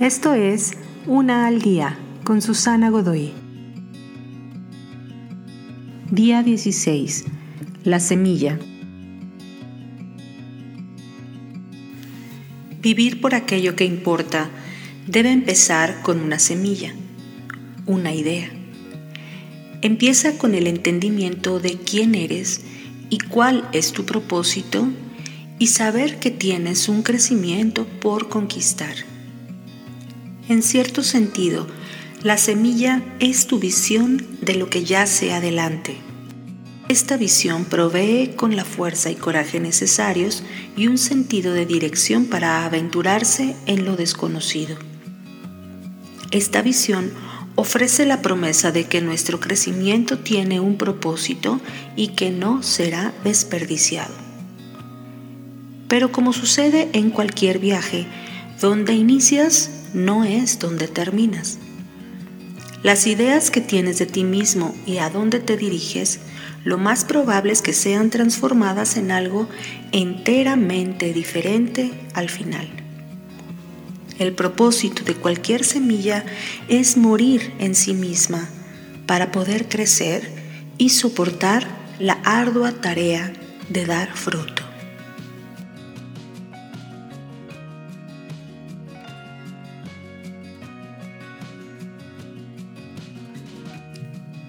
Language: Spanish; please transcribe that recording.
Esto es Una al Día con Susana Godoy. Día 16. La semilla. Vivir por aquello que importa debe empezar con una semilla, una idea. Empieza con el entendimiento de quién eres y cuál es tu propósito y saber que tienes un crecimiento por conquistar. En cierto sentido, la semilla es tu visión de lo que yace adelante. Esta visión provee con la fuerza y coraje necesarios y un sentido de dirección para aventurarse en lo desconocido. Esta visión ofrece la promesa de que nuestro crecimiento tiene un propósito y que no será desperdiciado. Pero como sucede en cualquier viaje, donde inicias no es donde terminas. Las ideas que tienes de ti mismo y a dónde te diriges, lo más probable es que sean transformadas en algo enteramente diferente al final. El propósito de cualquier semilla es morir en sí misma para poder crecer y soportar la ardua tarea de dar fruto.